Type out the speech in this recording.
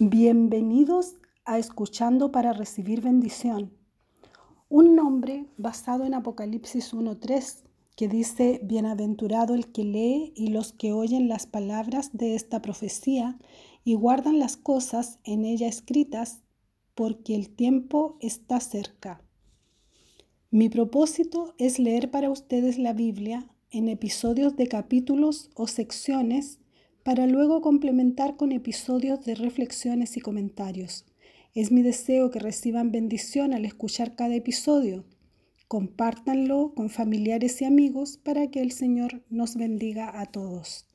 Bienvenidos a Escuchando para Recibir Bendición. Un nombre basado en Apocalipsis 1.3 que dice, Bienaventurado el que lee y los que oyen las palabras de esta profecía y guardan las cosas en ella escritas, porque el tiempo está cerca. Mi propósito es leer para ustedes la Biblia en episodios de capítulos o secciones para luego complementar con episodios de reflexiones y comentarios. Es mi deseo que reciban bendición al escuchar cada episodio. Compártanlo con familiares y amigos para que el Señor nos bendiga a todos.